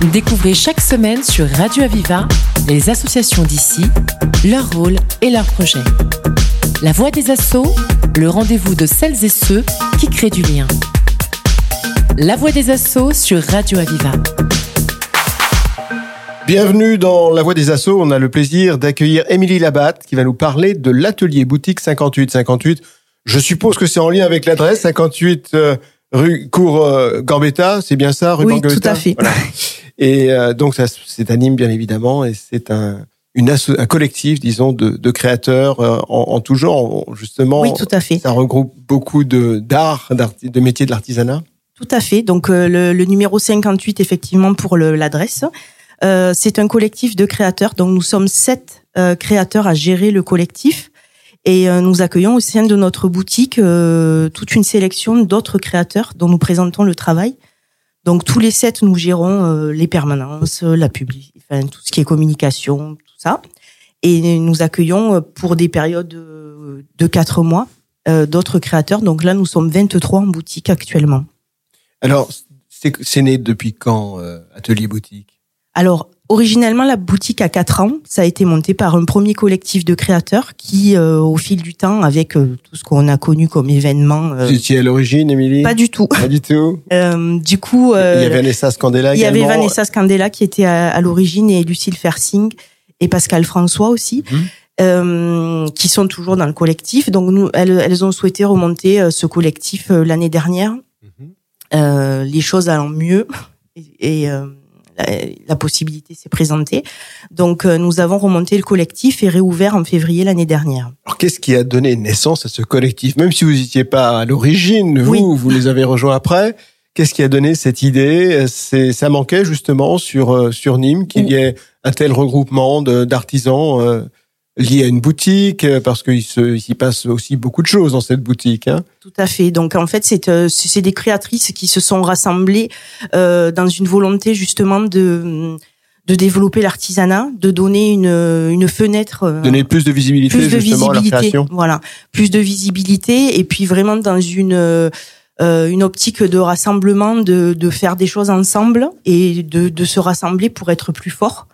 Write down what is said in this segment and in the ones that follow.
Découvrez chaque semaine sur Radio Aviva les associations d'ici, leur rôle et leurs projets. La voix des assauts, le rendez-vous de celles et ceux qui créent du lien. La voix des assauts sur Radio Aviva. Bienvenue dans La Voix des Assauts. On a le plaisir d'accueillir Émilie Labatte qui va nous parler de l'atelier boutique 5858. Je suppose que c'est en lien avec l'adresse 58 euh, rue Cour euh, Gambetta, c'est bien ça, rue Oui, Gambetta tout à fait. Voilà. Et euh, donc ça, c'est anime bien évidemment et c'est un une un collectif, disons, de, de créateurs euh, en, en tout genre. Justement, Oui, tout à fait. ça regroupe beaucoup de d'art, de métiers de l'artisanat. Tout à fait. Donc euh, le, le numéro 58, effectivement, pour l'adresse. Euh, c'est un collectif de créateurs. Donc nous sommes sept euh, créateurs à gérer le collectif. Et euh, nous accueillons au sein de notre boutique euh, toute une sélection d'autres créateurs dont nous présentons le travail. Donc tous les sept, nous gérons euh, les permanences, la publi, enfin tout ce qui est communication, tout ça. Et nous accueillons pour des périodes de quatre mois euh, d'autres créateurs. Donc là, nous sommes 23 en boutique actuellement. Alors, c'est c'est né depuis quand euh, Atelier Boutique? Alors, originellement, la boutique a 4 ans. Ça a été monté par un premier collectif de créateurs qui, euh, au fil du temps, avec euh, tout ce qu'on a connu comme événements, euh, étiez à l'origine, Émilie? Pas du tout. Pas du tout? Euh, du coup, euh, il y avait Vanessa Scandella il y avait. Vanessa Scandella qui était à, à l'origine et Lucille Fersing et Pascal François aussi. Euh, qui sont toujours dans le collectif. Donc nous, elles, elles ont souhaité remonter ce collectif l'année dernière. Euh, les choses allant mieux et, et, euh, la, la possibilité s'est présentée. Donc euh, nous avons remonté le collectif et réouvert en février l'année dernière. Alors, qu'est-ce qui a donné naissance à ce collectif? Même si vous n'étiez pas à l'origine, vous, Oui. vous les avez rejoints après. Qu'est-ce qui a donné cette idée? C'est ça manquait justement sur euh, sur Nîmes qu'il y ait un tel regroupement d'artisans liés à une boutique euh, parce qu'il s'y passe aussi beaucoup de choses dans cette boutique. Hein. Tout à fait. Donc en fait, c'est euh, c'est des créatrices qui se sont rassemblées euh, dans une volonté justement de de développer l'artisanat, de donner une une fenêtre euh, Donner plus de visibilité plus de justement à leur visibilité. création. Voilà, plus de visibilité et puis vraiment dans une euh, euh, une optique de rassemblement, de de faire des choses ensemble et de de se rassembler pour être plus fort.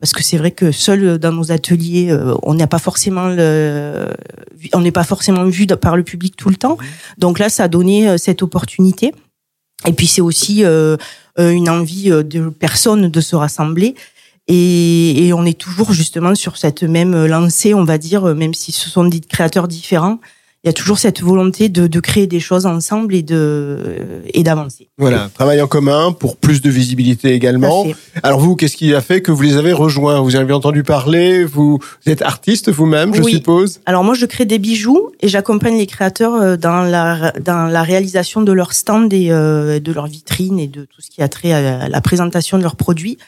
Parce que c'est vrai que seul dans nos ateliers, euh, on n'a pas forcément le, on n'est pas forcément vu par le public tout le temps. Donc là, ça a donné euh, cette opportunité. Et puis c'est aussi euh, euh, une envie euh, de personnes de se rassembler. Et, et on est toujours justement sur cette même lancée, on va dire, euh, même si ce sont des créateurs différents, il y a toujours cette volonté de, de créer des choses ensemble et de et d'avancer. Voilà, travail en commun pour plus de visibilité également. Alors vous, qu'est-ce qui a fait que vous les avez rejoints? Vous avez entendu parler? Vous, vous êtes artiste vous-même, je Oui. suppose? Alors moi, je crée des bijoux et j'accompagne les créateurs euh, dans la dans la réalisation de leur stand et euh, de leur vitrine et de tout ce qui a trait à la présentation de leurs produits.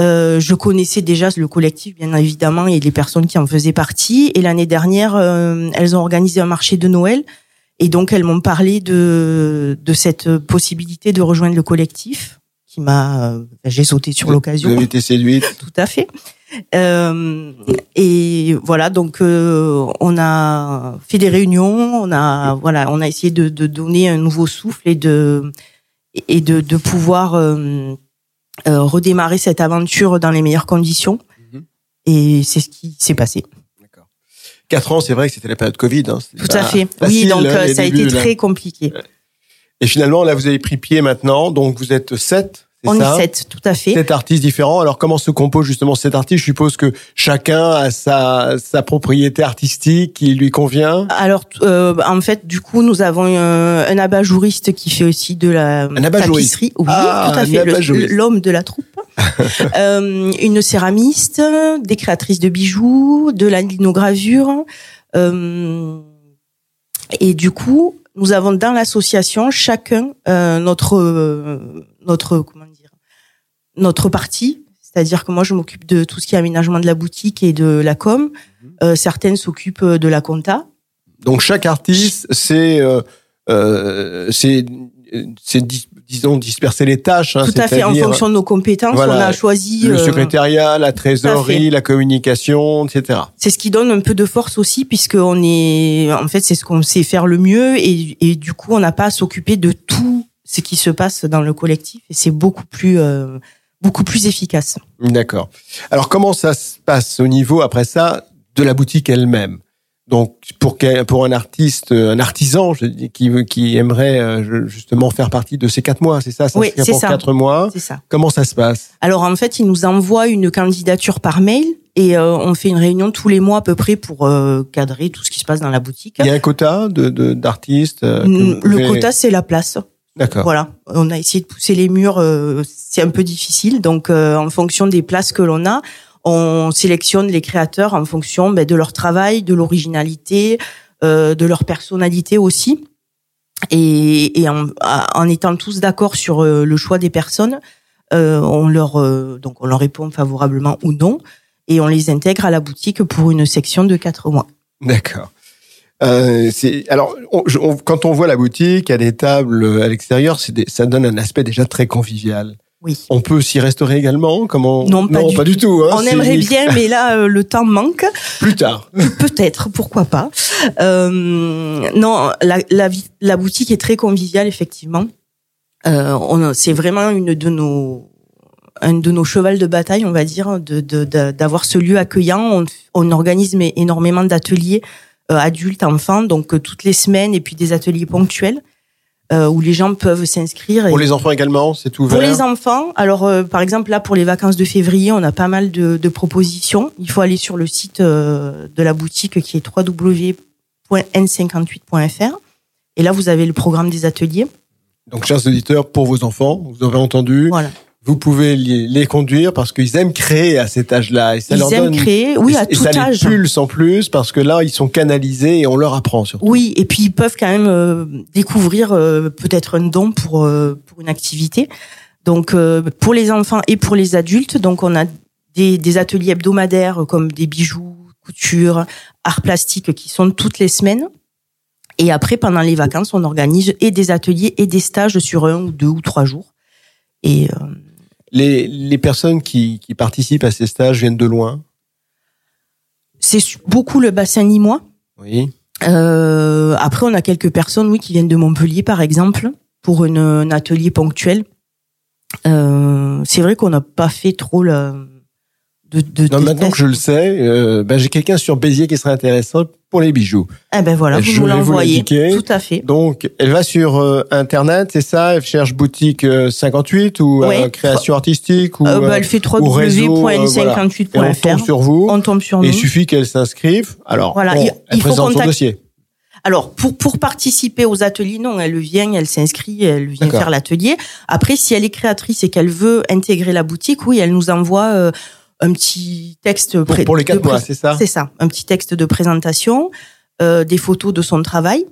Euh, je connaissais déjà le collectif, bien évidemment, et les personnes qui en faisaient partie. Et l'année dernière, euh, elles ont organisé un marché de Noël. Et donc, elles m'ont parlé de, de cette possibilité de rejoindre le collectif, qui m'a... euh, J'ai sauté sur Vous l'occasion. avez été séduite. Tout à fait. Euh, et voilà, donc on a fait des réunions, on a voilà, on a essayé de, de donner un nouveau souffle et de et de, de pouvoir euh, redémarrer cette aventure dans les meilleures conditions. Mhm. Et c'est ce qui s'est passé. D'accord. Quatre ans, c'est vrai que c'était la période Covid. Hein. Tout à fait. facile, oui, donc hein, euh, ça a été là. très compliqué. Et finalement, là, vous avez pris pied maintenant. Donc, vous êtes sept. On ça est sept, tout à fait. Sept artistes différents. Alors, comment se compose justement cet artiste? Je suppose que chacun a sa, sa propriété artistique qui lui convient. Alors, euh, en fait, du coup, nous avons un, un abat-jouriste qui fait aussi de la abat-jouriste. tapisserie. Oui, Ah, tout à un fait. L'homme de la troupe. Euh, une céramiste, des créatrices de bijoux, de la linogravure. Euh, et du coup, nous avons dans l'association chacun euh, notre euh, notre comment dire notre partie. C'est-à-dire que moi, je m'occupe de tout ce qui est aménagement de la boutique et de la com. Mhm. Euh, certaines s'occupent de la compta. Donc, chaque artiste, c'est, euh, euh, c'est, c'est, disons, disperser les tâches. hein, Tout à fait, en fonction de nos compétences, voilà, on a choisi. Le euh, secrétariat, la trésorerie, la communication, etc. c'est ce qui donne un peu de force aussi, puisque on est, en fait, c'est ce qu'on sait faire le mieux, et, et du coup, on n'a pas à s'occuper de tout ce qui se passe dans le collectif, et c'est beaucoup plus, euh, beaucoup plus efficace. D'accord. Alors comment ça se passe au niveau après ça de la boutique elle-même? Donc pour pour un artiste, un artisan je dis, qui qui aimerait euh, justement faire partie de ces quatre mois, c'est ça, ça Oui, c'est ça. Quatre mois. C'est ça. Comment ça se passe? Alors en fait, il nous envoie une candidature par mail et euh, on fait une réunion tous les mois à peu près pour euh, cadrer tout ce qui se passe dans la boutique. Il y a un quota de d'artistes. Le quota, c'est la place. D'accord. Voilà, on a essayé de pousser les murs, c'est un peu difficile, donc en fonction des places que l'on a, on sélectionne les créateurs en fonction ben, de leur travail, de l'originalité, euh, de leur personnalité aussi. Et, en, étant tous d'accord sur euh, le choix des personnes, euh, on leur donc on leur répond favorablement ou non, et on les intègre à la boutique pour une section de quatre mois. D'accord. alors quand on voit la boutique, à des tables à l'extérieur, ça donne un aspect déjà très convivial. On peut s'y restaurer également Comment? Non, pas, du, tout. Hein, on aimerait bien, mais là, euh, le temps manque. Plus tard. Peut-être, pourquoi pas. Euh, non, la, la, boutique est très conviviale, effectivement. Euh, c'est vraiment une de nos un de nos chevals de bataille, on va dire, de d'avoir ce lieu accueillant. On, on organise énormément d'ateliers adultes, enfants, donc toutes les semaines, et puis des ateliers ponctuels euh, où les gens peuvent s'inscrire. Pour les enfants également, c'est ouvert. Pour les enfants, alors euh, par exemple là pour les vacances de février, on a pas mal de, de propositions. Il faut aller sur le site euh, de la boutique qui est www.n58.fr et là vous avez le programme des ateliers. Donc chers auditeurs, pour vos enfants, vous avez entendu. Voilà vous pouvez les conduire parce qu'ils aiment créer à cet âge-là. Et ça ils leur aiment créer, oui, à et tout ça âge. les pulse en plus parce que là, ils sont canalisés et on leur apprend surtout. Oui, et puis ils peuvent quand même euh, découvrir euh, peut-être un don pour euh, pour une activité. Donc pour les enfants et pour les adultes, donc on a des, des ateliers hebdomadaires comme des bijoux, couture, art plastique qui sont toutes les semaines. Et après, pendant les vacances, on organise et des ateliers et des stages sur un ou deux ou trois jours. Et les, les personnes qui, qui participent à ces stages viennent de loin C'est beaucoup le bassin nîmois. Oui. Euh, après, on a quelques personnes, oui, qui viennent de Montpellier, par exemple, pour une, un atelier ponctuel. Euh, c'est vrai qu'on n'a pas fait trop la, de, de non, maintenant que je le sais, euh, ben, j'ai quelqu'un sur Béziers qui serait intéressant pour les bijoux. Eh ben voilà, vous nous l'envoyez. Tout à fait. Donc, elle va sur euh, internet, c'est ça? Elle cherche boutique 58 euh, ou euh, création artistique ou bah, Elle fait www.n58.fr. on tombe sur vous. On tombe sur nous. Il suffit qu'elle s'inscrive. Alors, voilà, il, elle présente son dossier. Alors pour pour participer aux ateliers, non, elle vient, elle s'inscrit, elle vient faire l'atelier. Après, si elle est créatrice et qu'elle veut intégrer la boutique, oui, elle nous envoie un petit texte pour, pour les quatre mois, c'est ça C'est ça, un petit texte de présentation, euh, des photos de son travail.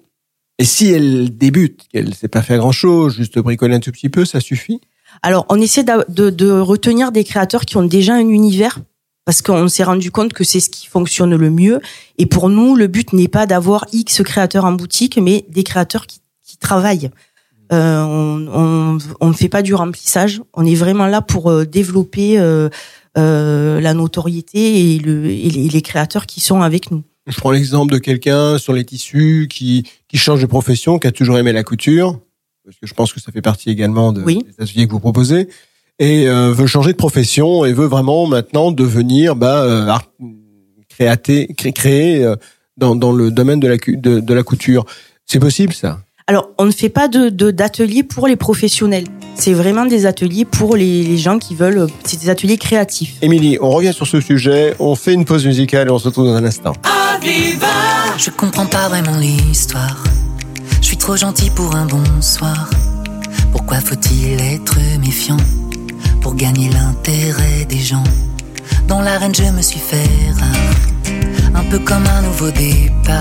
Et si elle débute, qu'elle ne sait pas faire grand-chose, juste bricoler un tout petit peu, ça suffit? Alors, on essaie de, de, retenir des créateurs qui ont déjà un univers, parce qu'on s'est rendu compte que c'est ce qui fonctionne le mieux. Et pour nous, le but n'est pas d'avoir X créateurs en boutique, mais des créateurs qui, qui travaillent. Euh, on, on, ne fait pas du remplissage. On est vraiment là pour euh, développer euh, la notoriété et, le, et les créateurs qui sont avec nous. Je prends l'exemple de quelqu'un sur les tissus qui, qui change de profession, qui a toujours aimé la couture, parce que je pense que ça fait partie également de, des ateliers que vous proposez, et euh, veut changer de profession et veut vraiment maintenant devenir bah, euh, art, créaté, créer euh, dans, dans le domaine de la, de, de la couture. C'est possible ça? Alors, on ne fait pas de d'ateliers pour les professionnels. C'est vraiment des ateliers pour les, gens qui veulent. C'est des ateliers créatifs. Émilie, on revient sur ce sujet. On fait une pause musicale et on se retrouve dans un instant. Je comprends pas vraiment l'histoire. Je suis trop gentil pour un bonsoir. Pourquoi faut-il être méfiant pour gagner l'intérêt des gens? Dans l'arène, je me suis fait rare, un peu comme un nouveau départ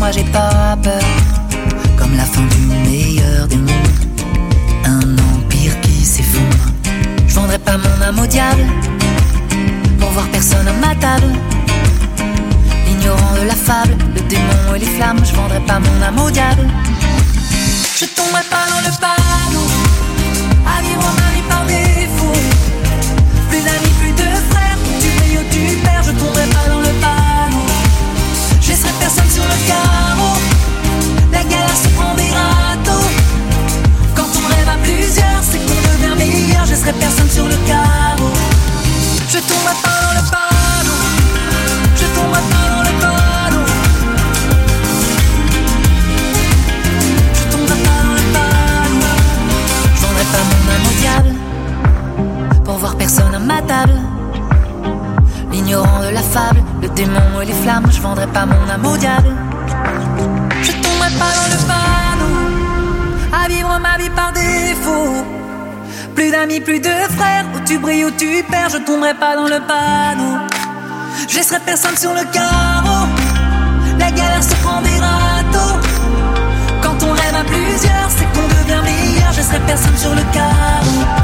Moi j'ai pas peur. Comme la fin du meilleur des mondes. Un empire qui s'effondre. Je vendrai pas mon âme au diable pour voir personne à ma table. Ignorant de la fable, le démon et les flammes, je vendrai pas mon âme au diable. Je tomberai pas dans le panneau, à vivre personne sur le carreau. Je tomberai pas dans le panneau, je tomberai pas dans le panneau. Je tomberai pas dans le panneau. Je vendrai pas mon âme au diable pour voir personne à ma table. L'ignorant de la fable, le démon et les flammes, je vendrai pas mon âme au diable. Je tomberai pas dans le panneau, à vivre ma vie par défaut. Plus d'amis, plus de frères, où tu brilles, où tu perds, je tomberai pas dans le panneau. Je laisserai personne sur le carreau, la galère se prend des râteaux. Quand on rêve à plusieurs, c'est qu'on devient meilleur, je laisserai personne sur le carreau.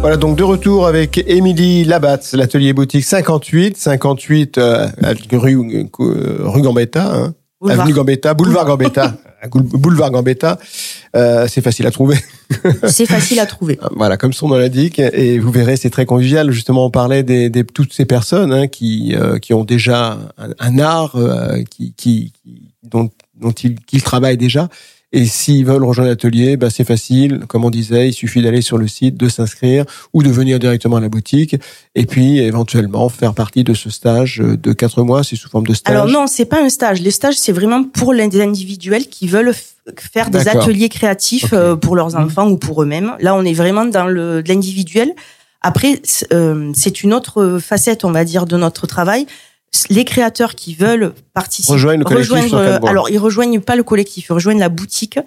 Voilà, donc de retour avec Émilie Labatz, l'atelier boutique 58, 58 euh, rue, euh, rue Gambetta, hein, Boulevard. avenue Gambetta, boulevard Gambetta, boulevard Gambetta. Euh, c'est facile à trouver. C'est facile à trouver. Voilà, comme son nom l'indique, et vous verrez, c'est très convivial. Justement, on parlait des, des toutes ces personnes hein, qui euh, qui ont déjà un, un art euh, qui qui- dont dont ils qu'ils travaillent déjà. Et s'ils veulent rejoindre l'atelier, bah, c'est facile. Comme on disait, il suffit d'aller sur le site, de s'inscrire ou de venir directement à la boutique. Et puis, éventuellement, faire partie de ce stage de quatre mois. C'est sous forme de stage. Alors non, c'est pas un stage. Les stages, c'est vraiment pour les individuels qui veulent faire des ateliers créatifs euh, pour leurs enfants ou pour eux-mêmes. Là, on est vraiment dans le de l'individuel. Après, euh, c'est une autre facette, on va dire, de notre travail. Les créateurs qui veulent participer, Rejoignent le collectif rejoindre, mois. alors ils rejoignent pas le collectif, ils rejoignent la boutique,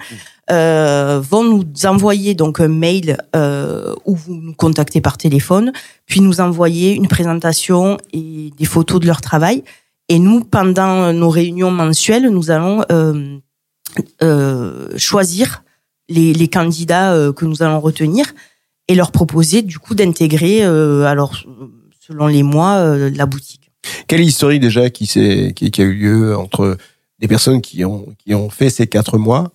euh, vont nous envoyer donc un mail euh, ou vous nous contactez par téléphone, puis nous envoyer une présentation et des photos de leur travail. Et nous, pendant nos réunions mensuelles, nous allons euh, euh, choisir les, les candidats euh, que nous allons retenir et leur proposer du coup d'intégrer, euh, alors selon les mois, euh, la boutique. Quelle historique déjà qui, s'est- qui, qui a eu lieu entre des personnes qui ont, qui ont fait ces quatre mois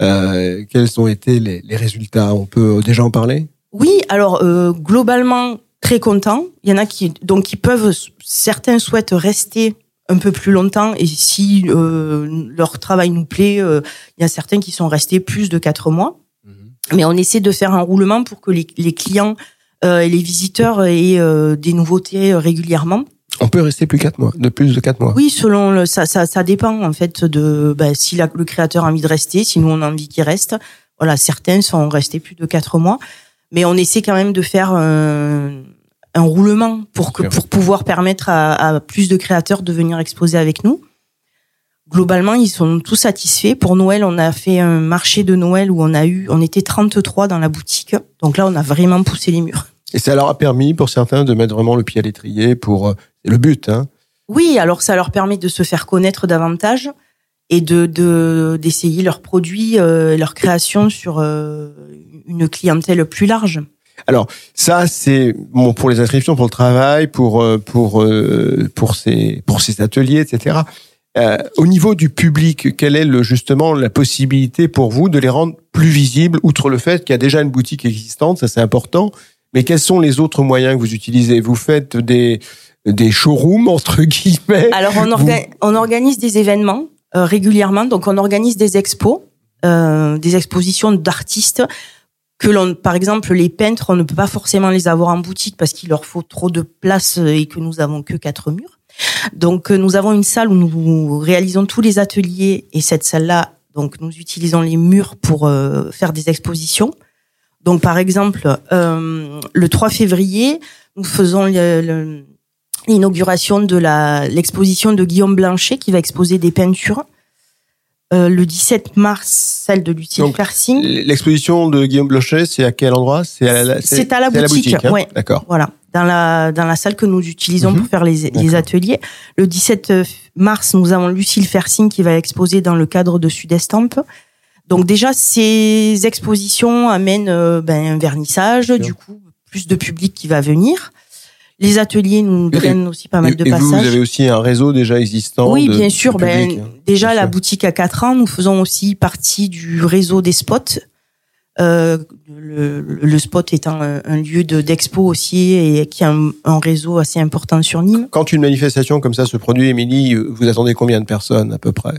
euh, Quels ont été les, les résultats? On peut déjà en parler? Oui, alors euh, globalement très content. Il y en a qui donc qui peuvent certains souhaitent rester un peu plus longtemps et si euh, leur travail nous plaît, euh, il y a certains qui sont restés plus de quatre mois. Mais on essaie de faire un roulement pour que les, les clients euh, et les visiteurs aient euh, des nouveautés régulièrement. On peut rester plus quatre mois, de plus de quatre mois. Oui, selon le, ça, ça, ça dépend en fait de bah, si la- le créateur a envie de rester, si nous on a envie qu'il reste. Voilà, certains sont restés plus de quatre mois, mais on essaie quand même de faire un, un roulement pour que pour pouvoir permettre à, à plus de créateurs de venir exposer avec nous. Globalement, ils sont tous satisfaits. Pour Noël, on a fait un marché de Noël où on a eu, on était 33 dans la boutique. Donc là, on a vraiment poussé les murs. Et ça leur a permis pour certains de mettre vraiment le pied à l'étrier pour euh, c'est le but. Hein. Oui, alors ça leur permet de se faire connaître davantage et de de- d'essayer leurs produits, euh, leurs créations sur euh, une clientèle plus large. Ça c'est bon pour les inscriptions, pour le travail, pour euh, pour euh, pour ces pour ces ateliers, etc. Euh, au niveau du public, quelle est le, justement la possibilité pour vous de les rendre plus visibles, outre le fait qu'il y a déjà une boutique existante, ça c'est important. Mais quels sont les autres moyens que vous utilisez? Vous faites des des showrooms entre guillemets. Alors on, orga- on organise des événements euh, régulièrement, donc on organise des expos, euh, des expositions d'artistes que l'on, par exemple, les peintres, on ne peut pas forcément les avoir en boutique parce qu'il leur faut trop de place et que nous avons que quatre murs. Donc, euh, nous avons une salle où nous réalisons tous les ateliers et cette salle-là, donc, nous utilisons les murs pour euh, faire des expositions. Donc, par exemple, euh, le 3 février, nous faisons l'inauguration de la l'exposition de Guillaume Blanchet qui va exposer des peintures. Euh, le 17 mars, celle de Lucille Donc, Fersing. L'exposition de Guillaume Blochet, c'est à quel endroit? C'est à la, C'est à la boutique, hein? ouais. D'accord. Voilà, dans la dans la salle que nous utilisons Mhm. pour faire les, les ateliers. Le 17 mars, nous avons Lucille Fersing qui va exposer dans le cadre de Sud-Estampe. Donc déjà, ces expositions amènent euh, ben, un vernissage, du coup, plus de public qui va venir. Les ateliers nous drainent aussi pas mal de et vous, vous passages. avez aussi un réseau déjà existant Oui, de- bien sûr. Ben, hein. déjà, Bien la sûr. boutique a 4 ans. Nous faisons aussi partie du réseau des spots. Euh, le, le spot étant un, un lieu de d'expo aussi et qui a un, un réseau assez important sur Nîmes. Quand une manifestation comme ça se produit, Émilie, vous attendez combien de personnes à peu près?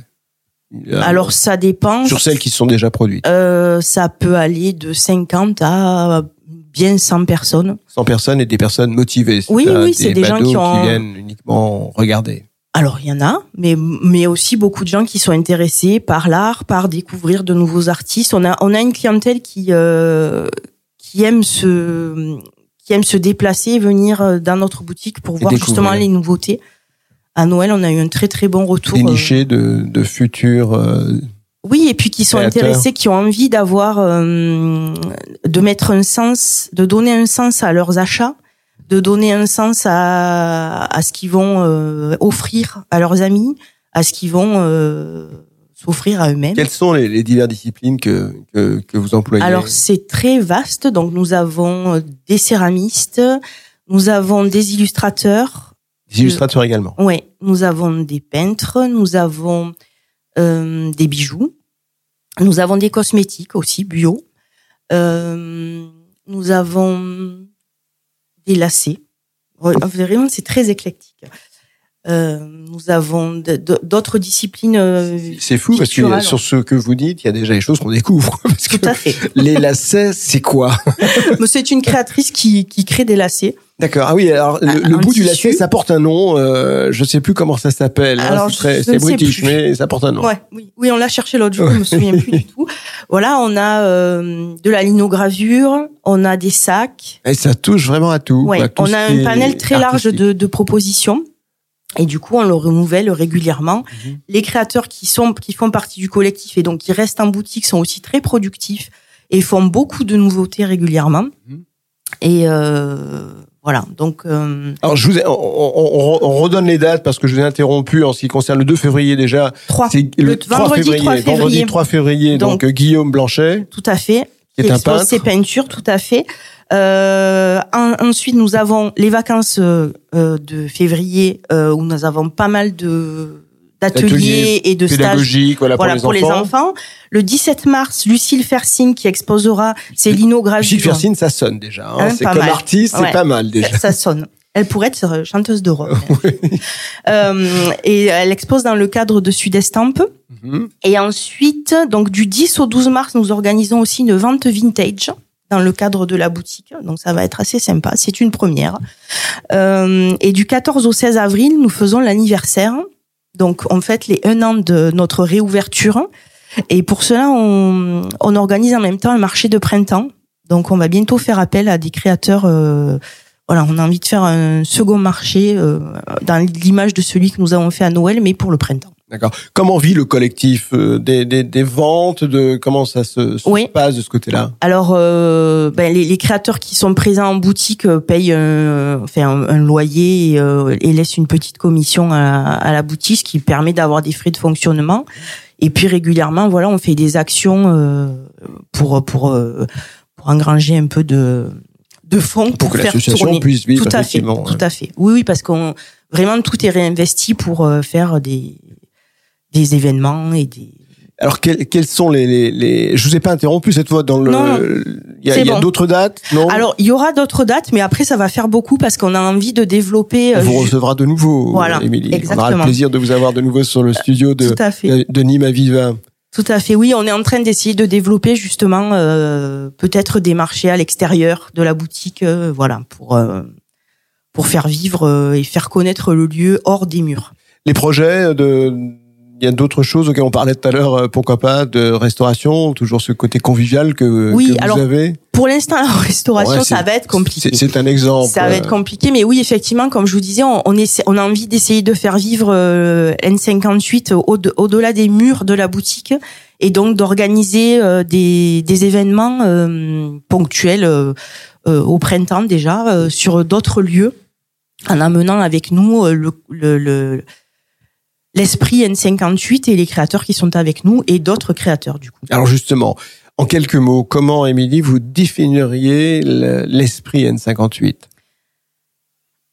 Euh, Alors ça dépend. sur celles qui se sont déjà produites, Euh, ça peut aller de 50 à bien 100 personnes. 100 personnes et des personnes motivées. Oui, oui, c'est des gens qui ont- viennent uniquement regarder. Alors il y en a, mais mais aussi beaucoup de gens qui sont intéressés par l'art, par découvrir de nouveaux artistes. On a on a une clientèle qui euh, qui aime se qui aime se déplacer, venir dans notre boutique pour voir découvrir. justement les nouveautés. À Noël, on a eu un très très bon retour. euh, Dénicher de, de futurs. euh, Oui, et puis qui sont Créateurs. intéressés, qui ont envie d'avoir, euh, de mettre un sens, de donner un sens à leurs achats, de donner un sens à, à ce qu'ils vont euh, offrir à leurs amis, à ce qu'ils vont euh, s'offrir à eux-mêmes. Quelles sont les, les diverses disciplines que, que, que vous employez? Alors c'est très vaste, donc nous avons euh, des céramistes, nous avons des illustrateurs, Des illustrateurs également. Ouais, nous avons des peintres, nous avons euh, des bijoux, nous avons des cosmétiques aussi bio, euh, nous avons des lacets. Vraiment, c'est très éclectique. Euh, nous avons d'autres disciplines. euh, C'est fou parce que sur ce que vous dites, il y a déjà des choses qu'on découvre. Parce que Tout à fait. les lacets, c'est quoi? C'est une créatrice qui, qui crée des lacets. D'accord. Ah oui, alors le, Un- le un bout du lacet, ça porte un nom. Euh, je sais plus comment ça s'appelle. hein, c'est british, mais ça porte un nom. Ouais, oui, oui, on l'a cherché l'autre jour, je me souviens plus du tout. Voilà, on a euh, de la linogravure, on a des sacs. Et ça touche vraiment à tout. Ouais, tout on a un panel très large de propositions. Et du coup, on le renouvelle régulièrement. Mhm. Les créateurs qui sont qui font partie du collectif et donc qui restent en boutique sont aussi très productifs et font beaucoup de nouveautés régulièrement. Mhm. Et euh, voilà, donc euh, Alors, je vous ai- on, on- on- on redonne les dates parce que je vous ai interrompu en ce qui concerne le 2 février déjà. 3, C'est le, 3 vendredi février. 3 février. Vendredi 3 février. Donc, Donc, euh, Guillaume Blanchet, tout à fait. qui est un expose peintre. ses peintures, tout à fait. Euh, en- ensuite, nous avons les vacances euh, euh, de février euh, où nous avons pas mal de Ateliers d'ateliers et de stages voilà, voilà, pour, les, enfants. Le 17 mars, Lucille Fersing qui exposera ses linogravures. Gilles Fersine, ça sonne déjà. hein. Hein, c'est comme mal. artiste, c'est pas mal déjà. Ça sonne. Elle pourrait être chanteuse de rock. euh, et elle expose dans le cadre de Sud-Estampe. Mhm. Et ensuite, donc du 10 au 12 mars, nous organisons aussi une vente vintage dans le cadre de la boutique. Donc ça va être assez sympa. C'est une première. Euh, et du 14 au 16 avril, nous faisons l'anniversaire. Donc on fête les un an de notre réouverture. Et pour cela, on, organise en même temps un marché de printemps. Donc on va bientôt faire appel à des créateurs. euh, voilà, on a envie de faire un second marché euh, dans l'image de celui que nous avons fait à Noël, mais pour le printemps. D'accord. Comment vit le collectif euh, des, des, des ventes de comment ça se, se Oui. passe de ce côté-là? Alors, euh, ben, les, les créateurs qui sont présents en boutique euh, payent un, enfin, un, un loyer et, euh, et laissent une petite commission à, à la boutique, ce qui permet d'avoir des frais de fonctionnement. Et puis régulièrement, voilà, on fait des actions euh, pour pour euh, pour engranger un peu de de fonds pour, pour que l'association puisse vivre Tout à fait, effectivement. tout à fait. Oui, oui, parce qu'on vraiment tout est réinvesti pour euh, faire des des événements et des Alors quels, quels sont les, les, les je vous ai pas interrompu cette fois dans le Non, il y a, y a bon. d'autres dates non? Alors, il y aura d'autres dates, mais après, ça va faire beaucoup parce qu'on a envie de développer. on euh, vous ju- recevra de nouveau Voilà, Émilie on aura le exactement. plaisir de vous avoir de nouveau sur le studio de Tout à fait. de Nîmes à Viva Tout à fait, oui. On est en train d'essayer de développer justement euh, peut-être des marchés à l'extérieur de la boutique, euh, voilà, pour euh, pour faire vivre euh, et faire connaître le lieu hors des murs. Les projets de il y a d'autres choses auxquelles on parlait tout à l'heure, euh, pourquoi pas, de restauration, toujours ce côté convivial que, Oui, que vous alors, avez. Pour l'instant, la restauration, Ouais, ça va être compliqué. C'est un exemple. Ça va être compliqué, mais oui, effectivement, comme je vous disais, on, on, essaie- on a envie d'essayer de faire vivre euh, N58 au- au-delà des murs de la boutique et donc d'organiser euh, des, des événements euh, ponctuels euh, euh, au printemps déjà euh, sur d'autres lieux en amenant avec nous euh, le, le, le- l'esprit N58 et les créateurs qui sont avec nous et d'autres créateurs du coup. Alors justement, en quelques mots, comment, Émilie, vous définiriez le- l'esprit N58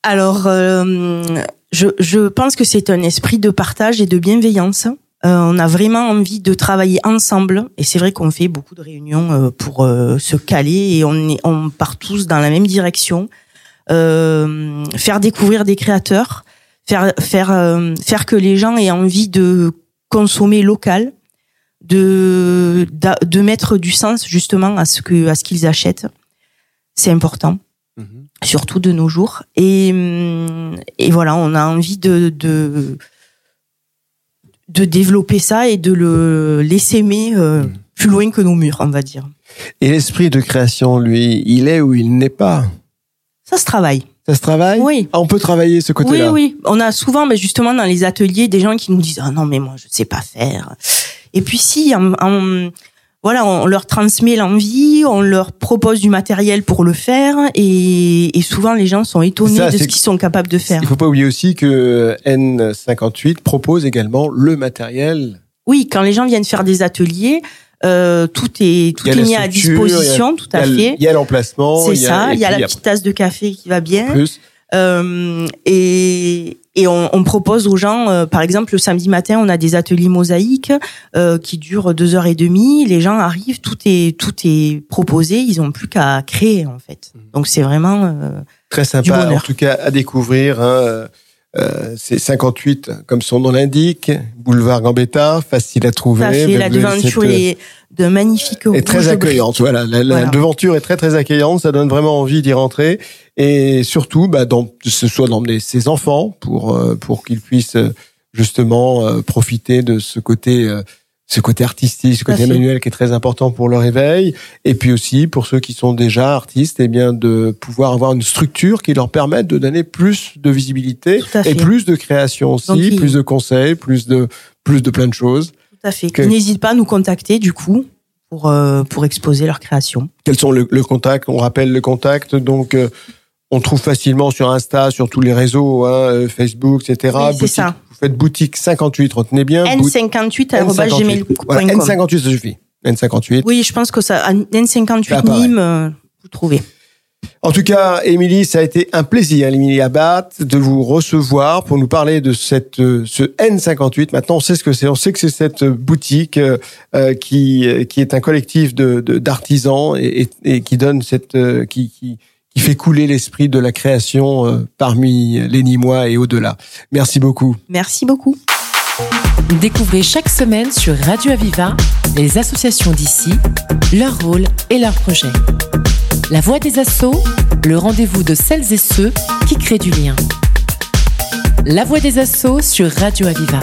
Alors, euh, je, je pense que c'est un esprit de partage et de bienveillance. Euh, on a vraiment envie de travailler ensemble et c'est vrai qu'on fait beaucoup de réunions euh, pour euh, se caler et on, est, on part tous dans la même direction. Euh, faire découvrir des créateurs, faire faire euh, faire que les gens aient envie de consommer local, de de mettre du sens justement à ce que à ce qu'ils achètent. C'est important surtout de nos jours. Et, hum, et voilà, on a envie de, de, de développer ça et de le laisser aimer euh, Mhm. plus loin que nos murs, on va dire. Et l'esprit de création, lui, il est ou il n'est pas? Ça se travaille. Ça se travaille Oui. Ah, On peut travailler ce Oui, côté-là oui. On a souvent, mais justement, dans les ateliers, des gens qui nous disent Ah non, mais moi, je sais pas faire. Et puis, si, en- en- voilà, on leur transmet l'envie, on leur propose du matériel pour le faire, et, et souvent, les gens sont étonnés Ça, de ce qu'ils sont capables de faire. Il faut pas oublier aussi que N58 propose également le matériel. Oui, quand les gens viennent faire des ateliers, euh, tout est tout est mis à disposition, tout à fait. Il y a l'emplacement. C'est il y a- ça. Il y a la petite tasse de café qui va bien. plus. Euh, et et on, on propose aux gens, euh, par exemple, le samedi matin, on a des ateliers mosaïques euh, qui durent deux heures et demie. Les gens arrivent, tout est tout est proposé. Ils ont plus qu'à créer en fait. Donc c'est vraiment euh, Très Du sympa, en tout cas, à découvrir. Hein. Euh, c'est 58, comme son nom l'indique, boulevard Gambetta, facile à trouver. tout à fait. La Vous avez devanture cette, euh, est de magnifiques rouges très accueillante. Voilà, la, devanture est très très accueillante. Ça donne vraiment envie d'y rentrer et surtout, bah, dans, ce soit d'emmener ses enfants pour euh, pour qu'ils puissent euh, justement profiter de ce côté. Ce côté artistique, ce côté manuel qui est très important pour leur éveil, et puis aussi pour ceux qui sont déjà artistes, eh bien de pouvoir avoir une structure qui leur permette de donner plus de visibilité et plus de création aussi, Donc, il- plus de conseils, plus de plus de plein de choses. Tout à fait. Que- Ils n'hésitent pas à nous contacter du coup pour euh, pour exposer leur création. Quels sont le, le contact? On rappelle le contact. Donc, euh, on trouve facilement sur Insta, sur tous les réseaux, hein, euh, Facebook, etc. Oui, Boutique- ça. Vous faites boutique 58, retenez bien. bout- N58 N58. Voilà, gmail.com. N58, ça suffit. N58. Oui, je pense que ça Ça N58 apparaît. Nîmes euh, vous trouvez. En tout cas, Émilie, ça a été un plaisir, Émilie Abad, de vous recevoir pour nous parler de cette euh, ce N58. Maintenant, on sait ce que c'est. On sait que c'est cette boutique euh, euh, qui qui est un collectif de de- d'artisans et, et, et qui donne cette euh, qui qui qui fait couler l'esprit de la création euh, parmi les Nîmois et au-delà. Merci beaucoup. Merci beaucoup. Découvrez chaque semaine sur Radio Aviva les associations d'ici, leur rôle et leurs projets. La voix des assauts, le rendez-vous de celles et ceux qui créent du lien. La voix des assauts sur Radio Aviva.